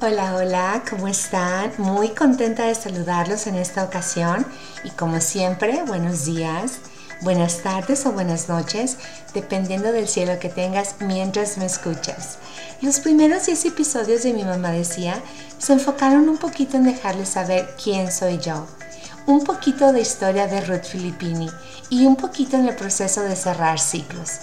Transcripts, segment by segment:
Hola, hola, ¿cómo están? Muy contenta de saludarlos en esta ocasión y como siempre, buenos días, buenas tardes o buenas noches, dependiendo del cielo que tengas mientras me escuchas. Los primeros 10 episodios de Mi Mamá Decía se enfocaron un poquito en dejarles saber quién soy yo, un poquito de historia de Ruth Filippini y un poquito en el proceso de cerrar ciclos.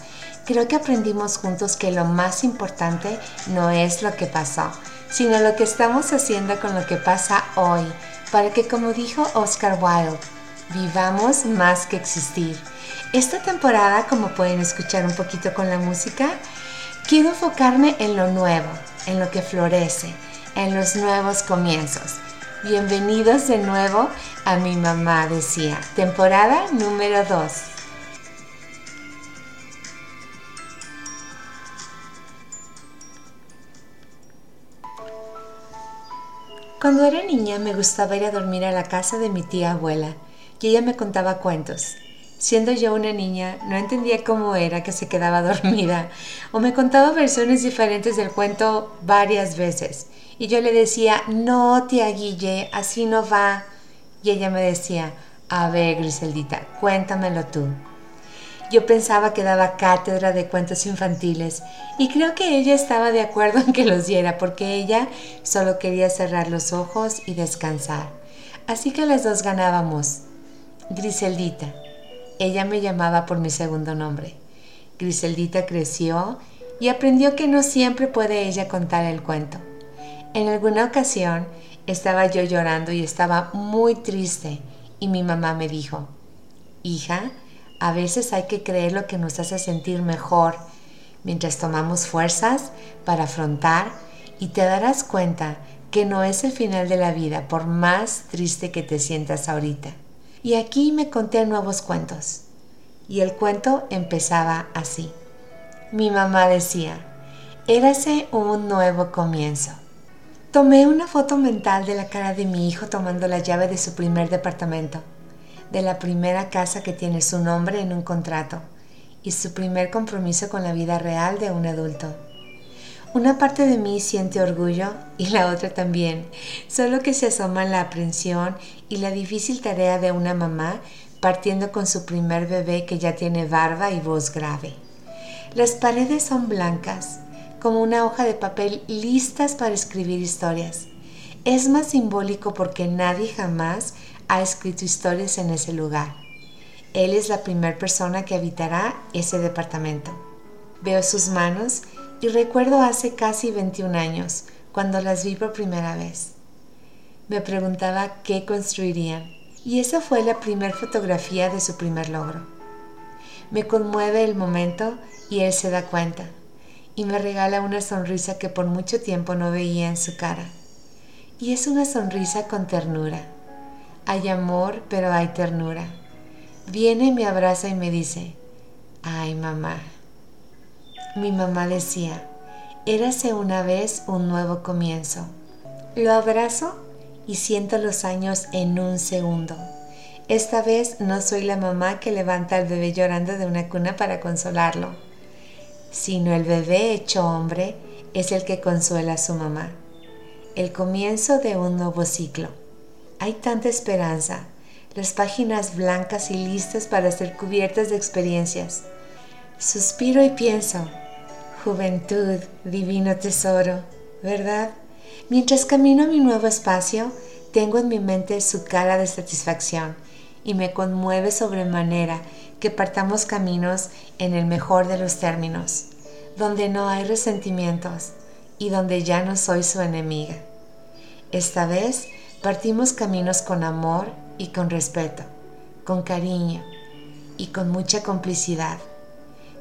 Creo que aprendimos juntos que lo más importante no es lo que pasó, sino lo que estamos haciendo con lo que pasa hoy, para que como dijo Oscar Wilde, vivamos más que existir. Esta temporada, como pueden escuchar un poquito con la música, quiero enfocarme en lo nuevo, en lo que florece, en los nuevos comienzos. Bienvenidos de nuevo a mi mamá decía, temporada número 2. Cuando era niña me gustaba ir a dormir a la casa de mi tía abuela y ella me contaba cuentos. Siendo yo una niña, no entendía cómo era que se quedaba dormida o me contaba versiones diferentes del cuento varias veces. Y yo le decía, no, tía Guille, así no va. Y ella me decía, a ver, Griseldita, cuéntamelo tú. Yo pensaba que daba cátedra de cuentos infantiles y creo que ella estaba de acuerdo en que los diera porque ella solo quería cerrar los ojos y descansar. Así que las dos ganábamos. Griseldita. Ella me llamaba por mi segundo nombre. Griseldita creció y aprendió que no siempre puede ella contar el cuento. En alguna ocasión estaba yo llorando y estaba muy triste y mi mamá me dijo, hija, a veces hay que creer lo que nos hace sentir mejor mientras tomamos fuerzas para afrontar y te darás cuenta que no es el final de la vida por más triste que te sientas ahorita. Y aquí me conté nuevos cuentos. Y el cuento empezaba así. Mi mamá decía, érase un nuevo comienzo. Tomé una foto mental de la cara de mi hijo tomando la llave de su primer departamento de la primera casa que tiene su nombre en un contrato y su primer compromiso con la vida real de un adulto. Una parte de mí siente orgullo y la otra también, solo que se asoma la aprensión y la difícil tarea de una mamá partiendo con su primer bebé que ya tiene barba y voz grave. Las paredes son blancas, como una hoja de papel listas para escribir historias. Es más simbólico porque nadie jamás ha escrito historias en ese lugar. Él es la primera persona que habitará ese departamento. Veo sus manos y recuerdo hace casi 21 años, cuando las vi por primera vez. Me preguntaba qué construirían y esa fue la primera fotografía de su primer logro. Me conmueve el momento y él se da cuenta y me regala una sonrisa que por mucho tiempo no veía en su cara. Y es una sonrisa con ternura hay amor, pero hay ternura. Viene, me abraza y me dice, ay mamá. Mi mamá decía, érase una vez un nuevo comienzo. Lo abrazo y siento los años en un segundo. Esta vez no soy la mamá que levanta al bebé llorando de una cuna para consolarlo, sino el bebé hecho hombre es el que consuela a su mamá. El comienzo de un nuevo ciclo. Hay tanta esperanza, las páginas blancas y listas para ser cubiertas de experiencias. Suspiro y pienso, juventud, divino tesoro, ¿verdad? Mientras camino a mi nuevo espacio, tengo en mi mente su cara de satisfacción y me conmueve sobremanera que partamos caminos en el mejor de los términos, donde no hay resentimientos y donde ya no soy su enemiga. Esta vez Partimos caminos con amor y con respeto, con cariño y con mucha complicidad.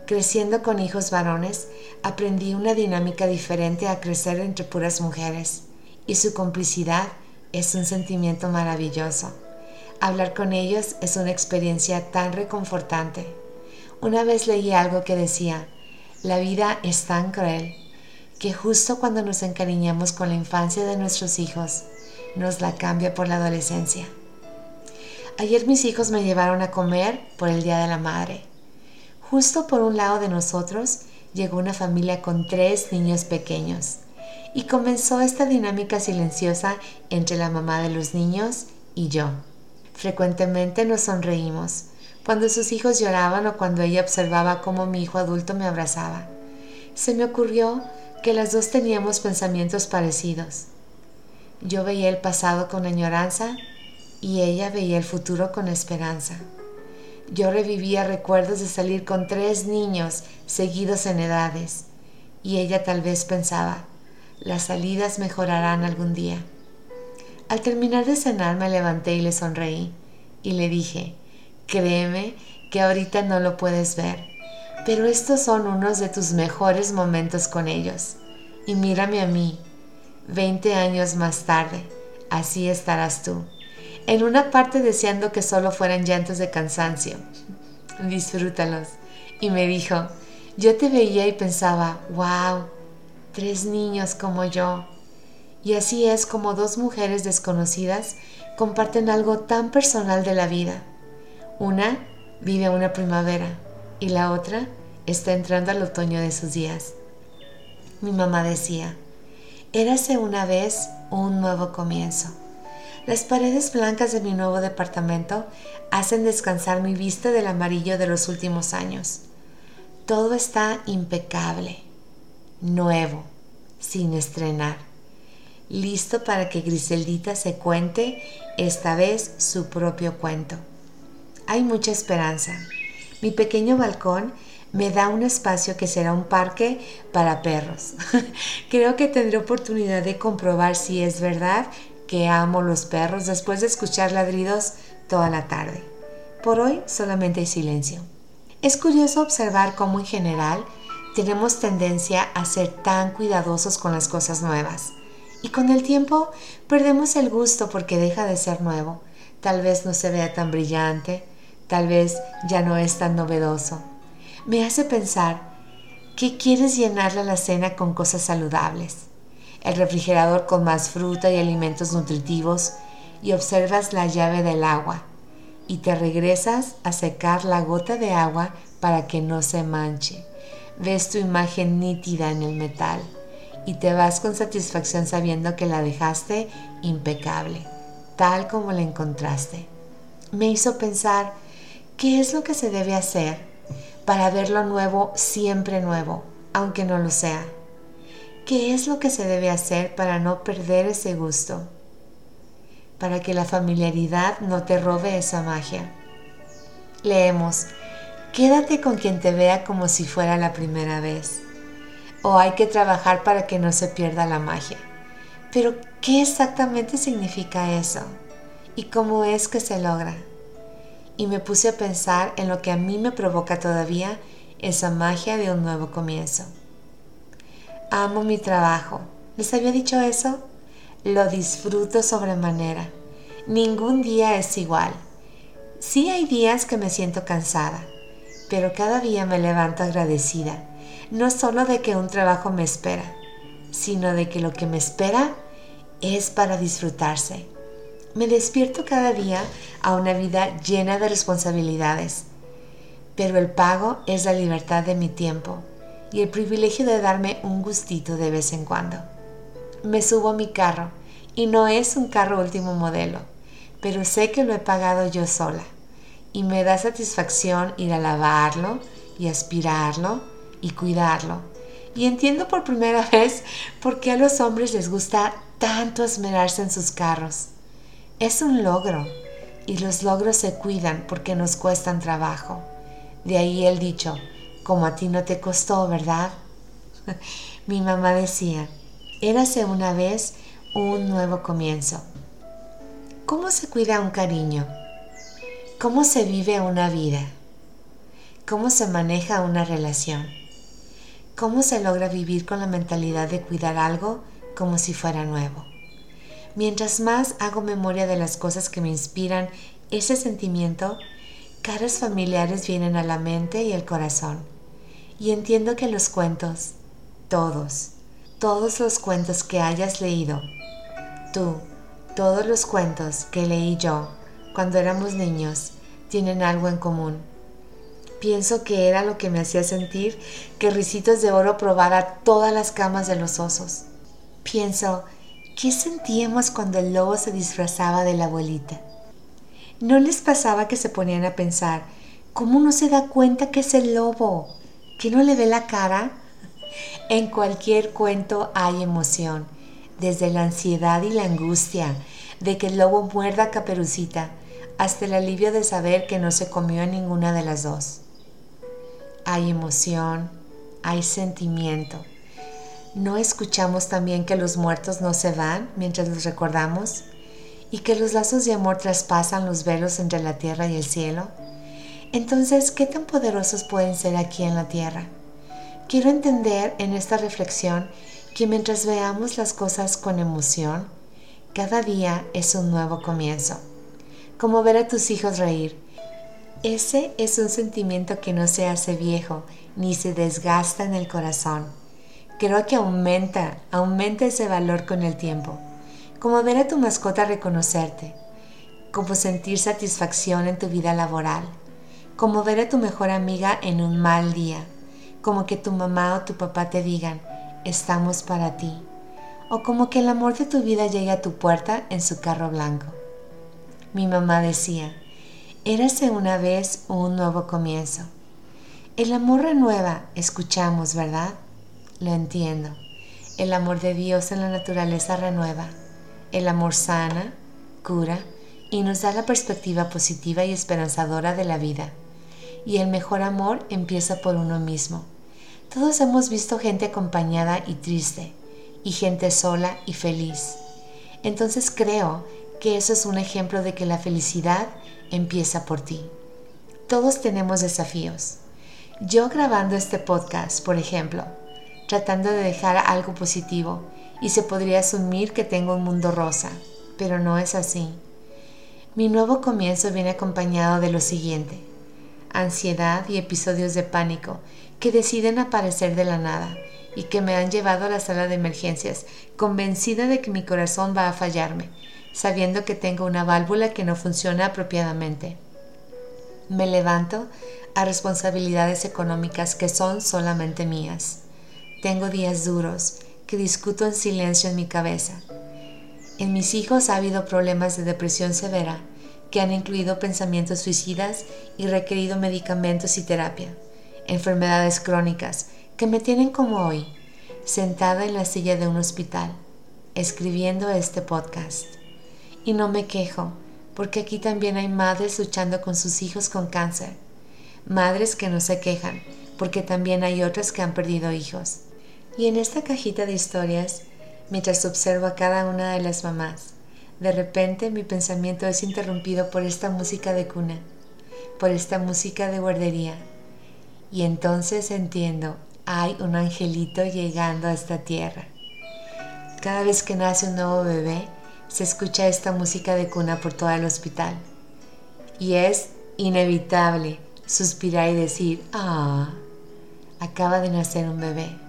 Creciendo con hijos varones, aprendí una dinámica diferente a crecer entre puras mujeres y su complicidad es un sentimiento maravilloso. Hablar con ellos es una experiencia tan reconfortante. Una vez leí algo que decía, la vida es tan cruel que justo cuando nos encariñamos con la infancia de nuestros hijos, nos la cambia por la adolescencia. Ayer mis hijos me llevaron a comer por el Día de la Madre. Justo por un lado de nosotros llegó una familia con tres niños pequeños y comenzó esta dinámica silenciosa entre la mamá de los niños y yo. Frecuentemente nos sonreímos cuando sus hijos lloraban o cuando ella observaba cómo mi hijo adulto me abrazaba. Se me ocurrió que las dos teníamos pensamientos parecidos. Yo veía el pasado con añoranza y ella veía el futuro con esperanza. Yo revivía recuerdos de salir con tres niños seguidos en edades y ella tal vez pensaba, las salidas mejorarán algún día. Al terminar de cenar me levanté y le sonreí y le dije, créeme que ahorita no lo puedes ver, pero estos son unos de tus mejores momentos con ellos. Y mírame a mí, 20 años más tarde, así estarás tú, en una parte deseando que solo fueran llantos de cansancio. Disfrútalos. Y me dijo, yo te veía y pensaba, wow, tres niños como yo. Y así es como dos mujeres desconocidas comparten algo tan personal de la vida. Una vive una primavera y la otra está entrando al otoño de sus días. Mi mamá decía, érase una vez un nuevo comienzo. Las paredes blancas de mi nuevo departamento hacen descansar mi vista del amarillo de los últimos años. Todo está impecable, nuevo, sin estrenar, listo para que Griseldita se cuente esta vez su propio cuento. Hay mucha esperanza. Mi pequeño balcón me da un espacio que será un parque para perros. Creo que tendré oportunidad de comprobar si es verdad que amo los perros después de escuchar ladridos toda la tarde. Por hoy solamente hay silencio. Es curioso observar cómo en general tenemos tendencia a ser tan cuidadosos con las cosas nuevas y con el tiempo perdemos el gusto porque deja de ser nuevo. Tal vez no se vea tan brillante, tal vez ya no es tan novedoso. Me hace pensar que quieres llenarle la cena con cosas saludables, el refrigerador con más fruta y alimentos nutritivos y observas la llave del agua y te regresas a secar la gota de agua para que no se manche. Ves tu imagen nítida en el metal y te vas con satisfacción sabiendo que la dejaste impecable, tal como la encontraste. Me hizo pensar, ¿qué es lo que se debe hacer para ver lo nuevo siempre nuevo, aunque no lo sea? ¿Qué es lo que se debe hacer para no perder ese gusto? para que la familiaridad no te robe esa magia. Leemos, quédate con quien te vea como si fuera la primera vez. O hay que trabajar para que no se pierda la magia. Pero, ¿qué exactamente significa eso? ¿Y cómo es que se logra? Y me puse a pensar en lo que a mí me provoca todavía esa magia de un nuevo comienzo. Amo mi trabajo. ¿Les había dicho eso? lo disfruto sobremanera. Ningún día es igual. Sí hay días que me siento cansada, pero cada día me levanto agradecida, no solo de que un trabajo me espera, sino de que lo que me espera es para disfrutarse. Me despierto cada día a una vida llena de responsabilidades, pero el pago es la libertad de mi tiempo y el privilegio de darme un gustito de vez en cuando me subo a mi carro y no es un carro último modelo, pero sé que lo he pagado yo sola y me da satisfacción ir a lavarlo y aspirarlo y cuidarlo. Y entiendo por primera vez por qué a los hombres les gusta tanto esmerarse en sus carros. Es un logro y los logros se cuidan porque nos cuestan trabajo. De ahí el dicho, como a ti no te costó, ¿verdad? Mi mamá decía, Érase una vez un nuevo comienzo. ¿Cómo se cuida un cariño? ¿Cómo se vive una vida? ¿Cómo se maneja una relación? ¿Cómo se logra vivir con la mentalidad de cuidar algo como si fuera nuevo? Mientras más hago memoria de las cosas que me inspiran ese sentimiento, caras familiares vienen a la mente y el corazón. Y entiendo que los cuentos, todos, todos los cuentos que hayas leído, tú, todos los cuentos que leí yo cuando éramos niños, tienen algo en común. Pienso que era lo que me hacía sentir que Ricitos de Oro probara todas las camas de los osos. pienso, ¿qué sentíamos cuando el lobo se disfrazaba de la abuelita? ¿No les pasaba que se ponían a pensar, ¿cómo no se da cuenta que es el lobo? ¿Que no le ve la cara? En cualquier cuento hay emoción, desde la ansiedad y la angustia de que el lobo muerda a Caperucita, hasta el alivio de saber que no se comió a ninguna de las dos. Hay emoción, hay sentimiento. ¿No escuchamos también que los muertos no se van mientras los recordamos? ¿Y que los lazos de amor traspasan los velos entre la tierra y el cielo? Entonces, ¿qué tan poderosos pueden ser aquí en la tierra? Quiero entender en esta reflexión que mientras veamos las cosas con emoción, cada día es un nuevo comienzo. Como ver a tus hijos reír. Ese es un sentimiento que no se hace viejo ni se desgasta en el corazón. Creo que aumenta, aumenta ese valor con el tiempo. Como ver a tu mascota reconocerte. Como sentir satisfacción en tu vida laboral. Como ver a tu mejor amiga en un mal día como que tu mamá o tu papá te digan, estamos para ti, o como que el amor de tu vida llegue a tu puerta en su carro blanco. Mi mamá decía, érase una vez un nuevo comienzo. El amor renueva, escuchamos, ¿verdad? Lo entiendo. El amor de Dios en la naturaleza renueva. El amor sana, cura y nos da la perspectiva positiva y esperanzadora de la vida. Y el mejor amor empieza por uno mismo todos hemos visto gente acompañada y triste, y gente sola y feliz. Entonces creo que eso es un ejemplo de que la felicidad empieza por ti. Todos tenemos desafíos. Yo grabando este podcast, por ejemplo, tratando de dejar algo positivo, y se podría asumir que tengo un mundo rosa, pero no es así. Mi nuevo comienzo viene acompañado de lo siguiente, ansiedad y episodios de pánico que deciden aparecer de la nada y que me han llevado a la sala de emergencias, convencida de que mi corazón va a fallarme, sabiendo que tengo una válvula que no funciona apropiadamente. Me levanto a responsabilidades económicas que son solamente mías. Tengo días duros que discuto en silencio en mi cabeza. En mis hijos ha habido problemas de depresión severa que han incluido pensamientos suicidas y requerido medicamentos y terapia enfermedades crónicas que me tienen como hoy, sentada en la silla de un hospital, escribiendo este podcast. Y no me quejo, porque aquí también hay madres luchando con sus hijos con cáncer. Madres que no se quejan, porque también hay otras que han perdido hijos. Y en esta cajita de historias, mientras observo a cada una de las mamás, de repente mi pensamiento es interrumpido por esta música de cuna, por esta música de guardería y entonces entiendo, hay un angelito llegando a esta tierra. Cada vez que nace un nuevo bebé, se escucha esta música de cuna por todo el hospital. Y es inevitable suspirar y decir, ah, acaba de nacer un bebé.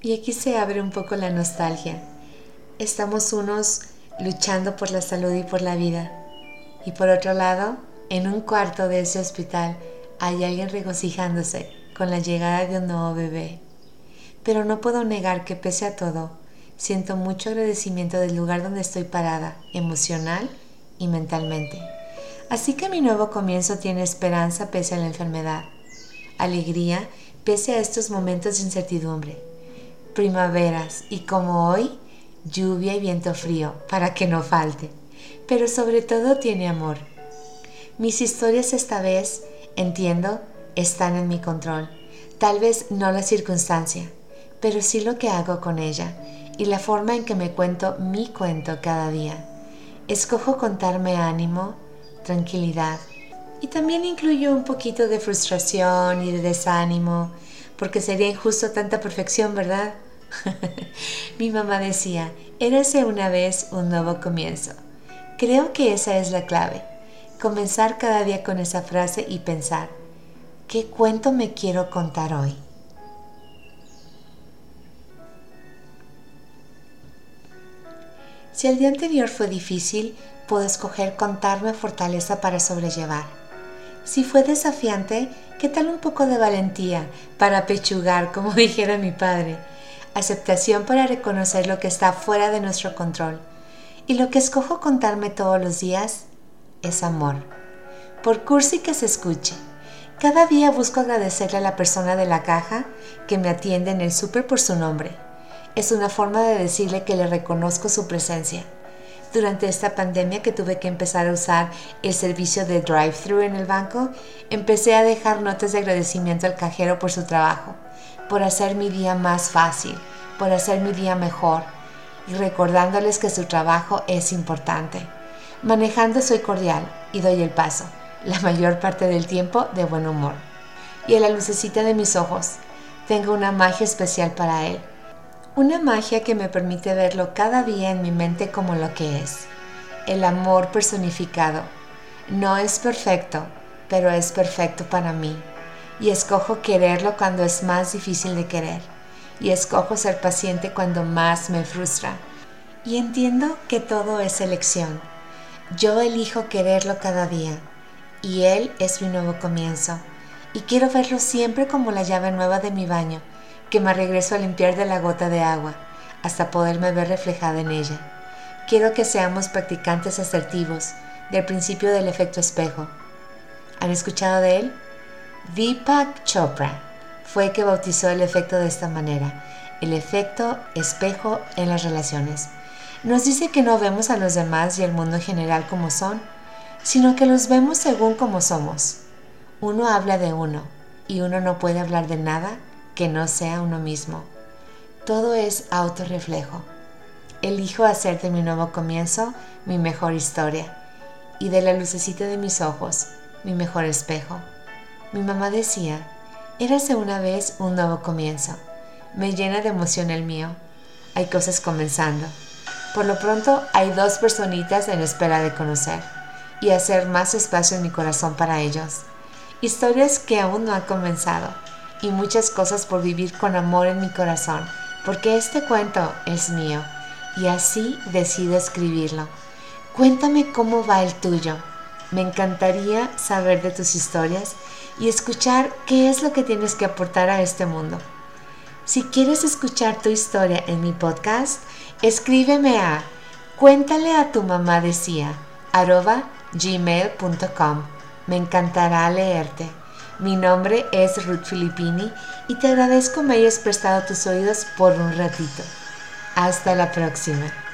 Y aquí se abre un poco la nostalgia. Estamos unos luchando por la salud y por la vida. Y por otro lado, en un cuarto de ese hospital, hay alguien regocijándose con la llegada de un nuevo bebé. Pero no puedo negar que pese a todo, siento mucho agradecimiento del lugar donde estoy parada, emocional y mentalmente. Así que mi nuevo comienzo tiene esperanza pese a la enfermedad, alegría pese a estos momentos de incertidumbre, primaveras y como hoy, lluvia y viento frío para que no falte, pero sobre todo tiene amor. Mis historias esta vez entiendo, están en mi control. Tal vez no la circunstancia, pero sí lo que hago con ella y la forma en que me cuento mi cuento cada día. Escojo contarme ánimo, tranquilidad y también incluyo un poquito de frustración y de desánimo, porque sería injusto tanta perfección, ¿verdad? Mi mamá decía, érase una vez un nuevo comienzo. Creo que esa es la clave comenzar cada día con esa frase y pensar, ¿qué cuento me quiero contar hoy? Si el día anterior fue difícil, puedo escoger contarme fortaleza para sobrellevar. Si fue desafiante, ¿qué tal un poco de valentía para pechugar, como dijera mi padre? Aceptación para reconocer lo que está fuera de nuestro control. Y lo que escojo contarme todos los días es amor. Por cursi que se escuche, cada día busco agradecerle a la persona de la caja que me atiende en el súper por su nombre. Es una forma de decirle que le reconozco su presencia. Durante esta pandemia que tuve que empezar a usar el servicio de drive-thru en el banco, empecé a dejar notas de agradecimiento al cajero por su trabajo, por hacer mi día más fácil, por hacer mi día mejor y recordándoles que su trabajo es importante. Manejando soy cordial y doy el paso, la mayor parte del tiempo de buen humor. Y a la lucecita de mis ojos, tengo una magia especial para él. Una magia que me permite verlo cada día en mi mente como lo que es. El amor personificado. No es perfecto, pero es perfecto para mí. Y escojo quererlo cuando es más difícil de querer. Y escojo ser paciente cuando más me frustra. Y entiendo que todo es elección. Yo elijo quererlo cada día. Y él es mi nuevo comienzo. Y quiero verlo siempre como la llave nueva de mi baño que me regreso a limpiar de la gota de agua hasta poderme ver reflejada en ella. Quiero que seamos practicantes asertivos del principio del efecto espejo. ¿Han escuchado de él? Deepak Chopra fue el que bautizó el efecto de esta manera, el efecto espejo en las relaciones. Nos dice que no vemos a los demás y al mundo en general como son, sino que los vemos según como somos. Uno habla de uno y uno no puede hablar de nada que no sea uno mismo. Todo es autorreflejo. Elijo hacer de mi nuevo comienzo mi mejor historia y de la lucecita de mis ojos mi mejor espejo. Mi mamá decía, érase una vez un nuevo comienzo. Me llena de emoción el mío. Hay cosas comenzando. Por lo pronto hay dos personitas en espera de conocer y hacer más espacio en mi corazón para ellos. Historias que aún no han comenzado y muchas cosas por vivir con amor en mi corazón, porque este cuento es mío y así decido escribirlo. Cuéntame cómo va el tuyo. Me encantaría saber de tus historias y escuchar qué es lo que tienes que aportar a este mundo. Si quieres escuchar tu historia en mi podcast, escríbeme a cuéntale a tu mamá decía gmail.com. Me encantará leerte. Mi nombre es Ruth Filippini y te agradezco me hayas prestado tus oídos por un ratito. Hasta la próxima.